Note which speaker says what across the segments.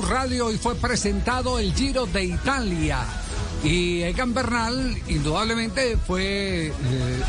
Speaker 1: Radio y fue presentado el Giro de Italia. Y Egan Bernal, indudablemente, fue eh,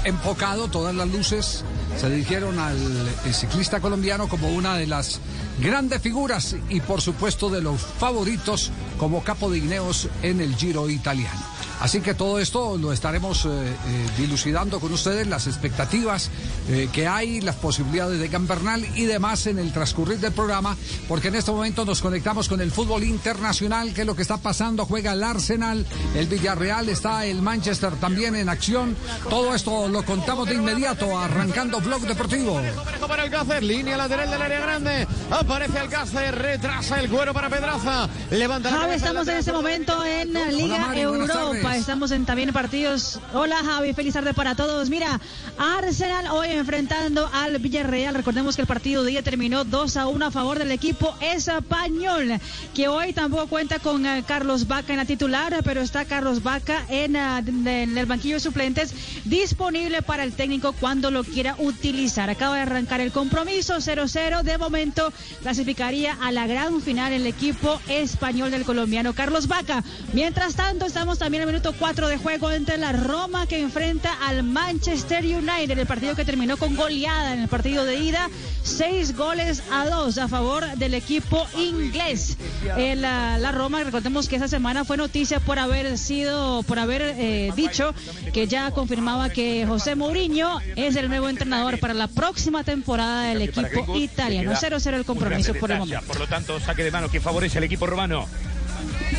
Speaker 1: enfocado, todas las luces se dirigieron al eh, ciclista colombiano como una de las grandes figuras y, por supuesto, de los favoritos como capo de Ineos en el Giro italiano. Así que todo esto lo estaremos eh, eh, dilucidando con ustedes, las expectativas eh, que hay, las posibilidades de Gambernal y demás en el transcurrir del programa, porque en este momento nos conectamos con el fútbol internacional, que es lo que está pasando, juega el Arsenal, el Villarreal, está el Manchester también en acción. Todo esto lo contamos de inmediato, arrancando Blog Deportivo.
Speaker 2: Para línea lateral del área grande, aparece Alcácer, retrasa el cuero para Pedraza, levanta la
Speaker 3: Javi, estamos en este momento en la Liga Europa. Estamos en también partidos. Hola Javi, feliz tarde para todos. Mira, Arsenal hoy enfrentando al Villarreal. Recordemos que el partido de día terminó 2 a 1 a favor del equipo español, que hoy tampoco cuenta con eh, Carlos Vaca en la titular, pero está Carlos Vaca en, eh, en el banquillo de suplentes disponible para el técnico cuando lo quiera utilizar. Acaba de arrancar el compromiso 0-0. De momento clasificaría a la gran final el equipo español del colombiano Carlos Vaca. Mientras tanto, estamos también en minuto 4 de juego entre la Roma que enfrenta al Manchester United, el partido que terminó con goleada en el partido de ida, seis goles a dos a favor del equipo inglés. Eh, la, la, Roma, recordemos que esa semana fue noticia por haber sido, por haber eh, dicho que ya confirmaba que José Mourinho es el nuevo entrenador para la próxima temporada del equipo italiano. 0-0 el compromiso por el momento.
Speaker 2: Por lo tanto, saque de mano que favorece al equipo romano.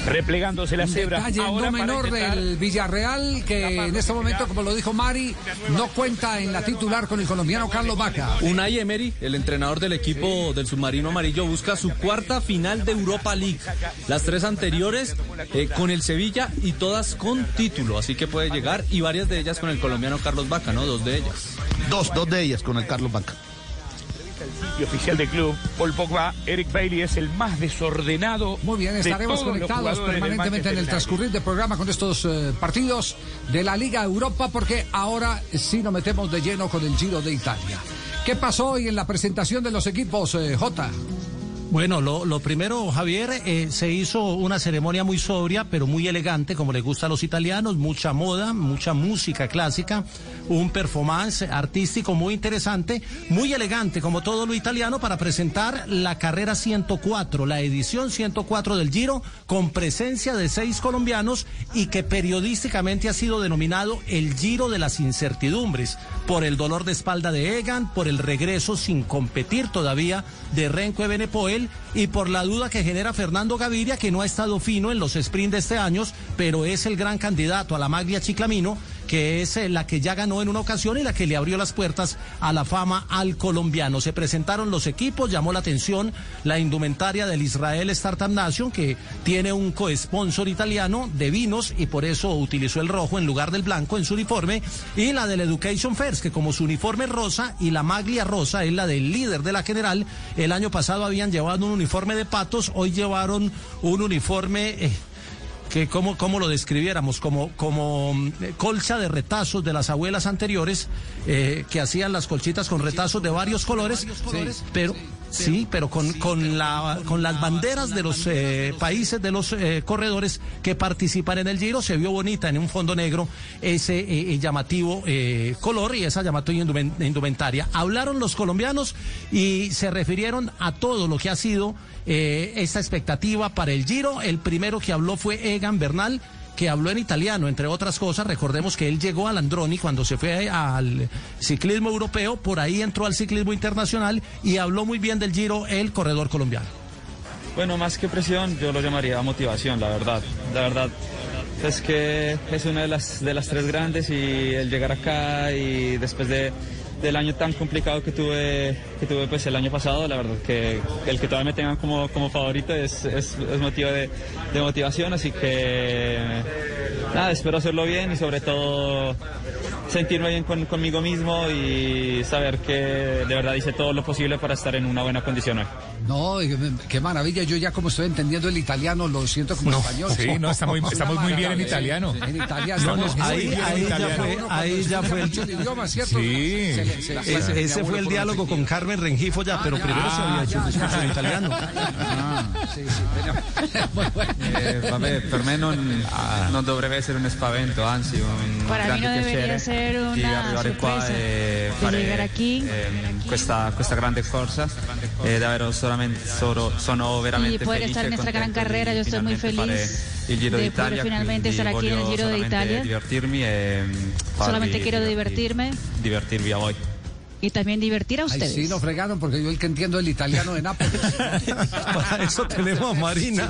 Speaker 2: Replegándose la cebra.
Speaker 1: Detalle no menor del Villarreal, que en este momento, como lo dijo Mari, no cuenta en la titular con el colombiano Carlos Vaca.
Speaker 4: Unai Emery, el entrenador del equipo del submarino amarillo, busca su cuarta final de Europa League. Las tres anteriores eh, con el Sevilla y todas con título, así que puede llegar y varias de ellas con el colombiano Carlos Vaca, ¿no? Dos de ellas.
Speaker 5: Dos, dos de ellas con el Carlos Vaca
Speaker 2: y oficial del club, Paul Pogba, Eric Bailey es el más desordenado.
Speaker 1: Muy bien, estaremos conectados permanentemente en el transcurrir del programa con estos eh, partidos de la Liga Europa, porque ahora sí nos metemos de lleno con el Giro de Italia. ¿Qué pasó hoy en la presentación de los equipos, eh, J?
Speaker 6: Bueno, lo, primero, Javier, eh, se hizo una ceremonia muy sobria, pero muy elegante, como le gusta a los italianos, mucha moda, mucha música clásica, un performance artístico muy interesante, muy elegante, como todo lo italiano, para presentar la carrera 104, la edición 104 del Giro, con presencia de seis colombianos y que periodísticamente ha sido denominado el Giro de las incertidumbres, por el dolor de espalda de Egan, por el regreso sin competir todavía de Renko Y por la duda que genera Fernando Gaviria, que no ha estado fino en los sprints de este año, pero es el gran candidato a la Maglia Chiclamino que es eh, la que ya ganó en una ocasión y la que le abrió las puertas a la fama al colombiano. Se presentaron los equipos, llamó la atención la indumentaria del Israel Startup Nation, que tiene un coesponsor italiano de vinos y por eso utilizó el rojo en lugar del blanco en su uniforme, y la del Education First, que como su uniforme rosa y la maglia rosa es la del líder de la general, el año pasado habían llevado un uniforme de patos, hoy llevaron un uniforme... Eh, que cómo, cómo lo describiéramos, como, como mm, colcha de retazos de las abuelas anteriores eh, que hacían las colchitas con retazos de varios colores, pero Sí, pero con, con, la, con las banderas de los eh, países, de los eh, corredores que participan en el Giro, se vio bonita en un fondo negro ese eh, llamativo color y esa llamativa indumentaria. Hablaron los colombianos y se refirieron a todo lo que ha sido esta expectativa para el Giro. El primero que habló fue Egan Bernal que habló en italiano, entre otras cosas. Recordemos que él llegó al Androni cuando se fue al ciclismo europeo, por ahí entró al ciclismo internacional y habló muy bien del Giro el corredor colombiano.
Speaker 7: Bueno, más que presión, yo lo llamaría motivación, la verdad. La verdad es que es una de las, de las tres grandes y el llegar acá y después de del año tan complicado que tuve, que tuve pues el año pasado, la verdad que el que todavía me tengan como, como favorito es, es, motivo de, de motivación, así que nada, espero hacerlo bien y sobre todo sentirme bien conmigo mismo y saber que de verdad hice todo lo posible para estar en una buena condición hoy.
Speaker 1: No, qué maravilla. Yo ya como estoy entendiendo el italiano, lo siento como español.
Speaker 8: Sí, no, estamos muy bien en italiano.
Speaker 1: En italiano.
Speaker 6: ahí, ahí, ya fue, ahí ya fue el
Speaker 1: idioma, ¿cierto?
Speaker 6: Sí. ese fue el diálogo con Carmen Rengifo ya, pero primero se había hecho un discurso en italiano. Ah,
Speaker 7: sí, sí. Eh, vabbè, per me non, ah. non dovrebbe essere un spavento, anzi un
Speaker 3: Para
Speaker 7: grande
Speaker 3: mí no
Speaker 7: piacere
Speaker 3: ser una di arrivare qua e fare
Speaker 7: eh, questa, questa grande corsa. Eh, davvero solamente, solo, sono veramente
Speaker 3: y poder estar en nuestra gran carrera, yo estoy muy feliz
Speaker 7: el Giro
Speaker 3: de
Speaker 7: Italia,
Speaker 3: finalmente estar aquí en el Giro de Italia.
Speaker 7: E,
Speaker 3: solamente quiero divertirme.
Speaker 7: Divertirvi a voi
Speaker 3: y también divertir a ustedes.
Speaker 1: Ay, sí, nos fregaron porque yo el que entiendo el italiano de Nápoles.
Speaker 6: Para eso tenemos a Marina.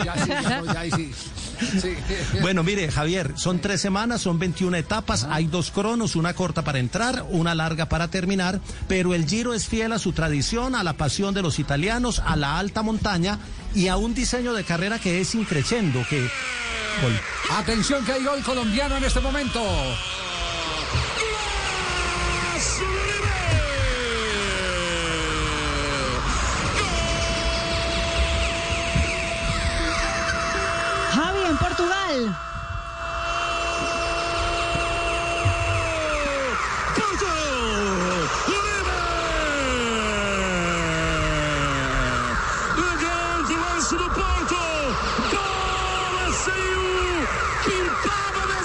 Speaker 6: Bueno, mire, Javier, son tres semanas, son 21 etapas, hay dos cronos, una corta para entrar, una larga para terminar, pero el Giro es fiel a su tradición, a la pasión de los italianos, a la alta montaña y a un diseño de carrera que es increchendo, que...
Speaker 1: Atención que hay gol colombiano en este momento.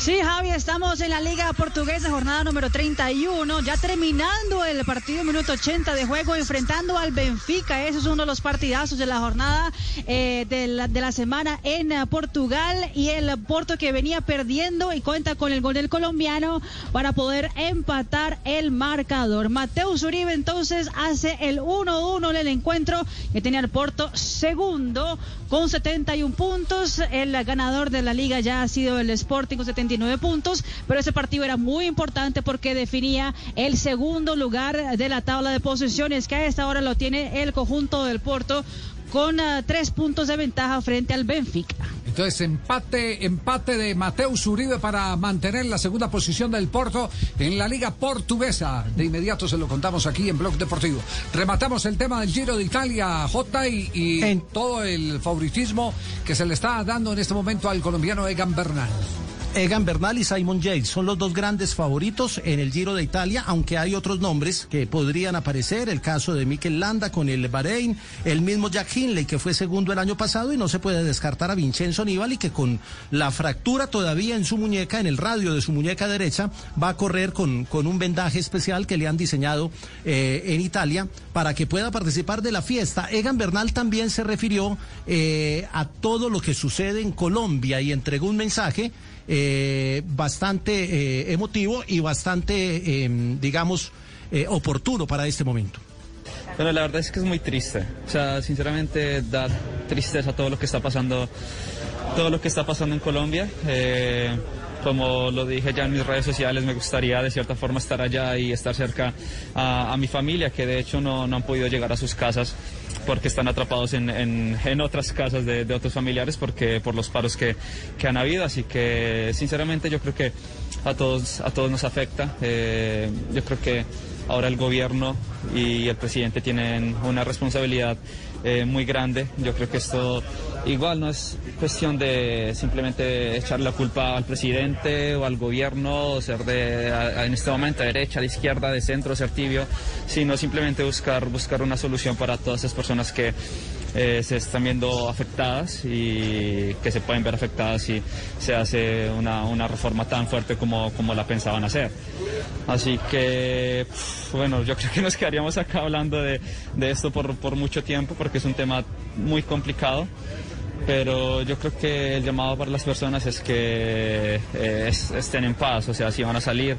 Speaker 3: Sí, Javi, estamos en la Liga Portuguesa, jornada número 31, ya terminando el partido minuto 80 de juego, enfrentando al Benfica. Ese es uno de los partidazos de la jornada eh, de, la, semana en eh, Portugal y el Porto que venía perdiendo y cuenta con el gol del colombiano para poder empatar el marcador. Mateus Uribe entonces hace el 1-1 en el encuentro que tenía el Porto segundo con 71 puntos. El ganador de la liga ya ha sido el Sporting con 70 puntos, pero ese partido era muy importante porque definía el segundo lugar de la tabla de posiciones, que a esta hora lo tiene el conjunto del Porto con ah, tres puntos de ventaja frente al Benfica.
Speaker 1: Entonces, empate, empate de Mateus Uribe para mantener la segunda posición del Porto en la Liga Portuguesa. De inmediato se lo contamos aquí en Blog Deportivo. Rematamos el tema del Giro de Italia, J, y, en... todo el favoritismo que se le está dando en este momento al colombiano Egan Bernal.
Speaker 6: Egan Bernal y Simon Yates son los dos grandes favoritos en el Giro de Italia, aunque hay otros nombres que podrían aparecer, el caso de Mikel Landa con el Bahrein, el mismo Jack Hinley que fue segundo el año pasado y no se puede descartar a Vincenzo Nibali que con la fractura todavía en su muñeca, en el radio de su muñeca derecha, va a correr con, con un vendaje especial que le han diseñado eh, en Italia para que pueda participar de la fiesta. Egan Bernal también se refirió eh, a todo lo que sucede en Colombia y entregó un mensaje eh, bastante eh, emotivo y bastante, em, digamos, eh, oportuno para este momento.
Speaker 7: Bueno, la verdad es que es muy triste. O sea, sinceramente da tristeza todo lo que está pasando, todo lo que está pasando en Colombia. como lo dije ya en mis redes sociales, me gustaría de cierta forma estar allá y estar cerca a, mi familia, que de hecho no, no han podido llegar a sus casas porque están atrapados en, en, otras casas de, otros familiares porque por los paros que, que, han habido. Así que sinceramente yo creo que a todos, a todos nos afecta. Eh, yo creo que ahora el gobierno y el presidente tienen una responsabilidad eh, muy grande. Yo creo que esto igual no es cuestión de simplemente echar la culpa al presidente o al gobierno, o ser de en este momento de derecha, de izquierda, de centro, ser tibio, sino simplemente buscar, buscar una solución para todas esas personas que eh, se están viendo afectadas y que se pueden ver afectadas si se hace una, una reforma tan fuerte como, como la pensaban hacer. Así que, bueno, yo creo que nos quedaríamos acá hablando de, de esto por, por mucho tiempo porque es un tema muy complicado pero yo creo que el llamado para las personas es que eh, estén en paz, o sea, si van a salir,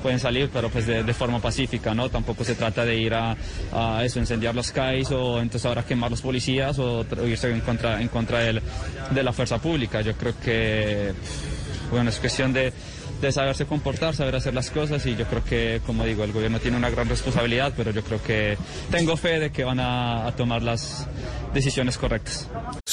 Speaker 7: pueden salir, pero pues de, forma pacífica, ¿no? Tampoco se trata de ir a, eso, incendiar los CAIs o entonces ahora quemar los policías o, irse en contra, en contra de la fuerza pública. Yo creo que, bueno, es cuestión de saberse comportar, saber hacer las cosas y yo creo que, como digo, el gobierno tiene una gran responsabilidad, pero yo creo que tengo fe de que van a tomar las decisiones correctas.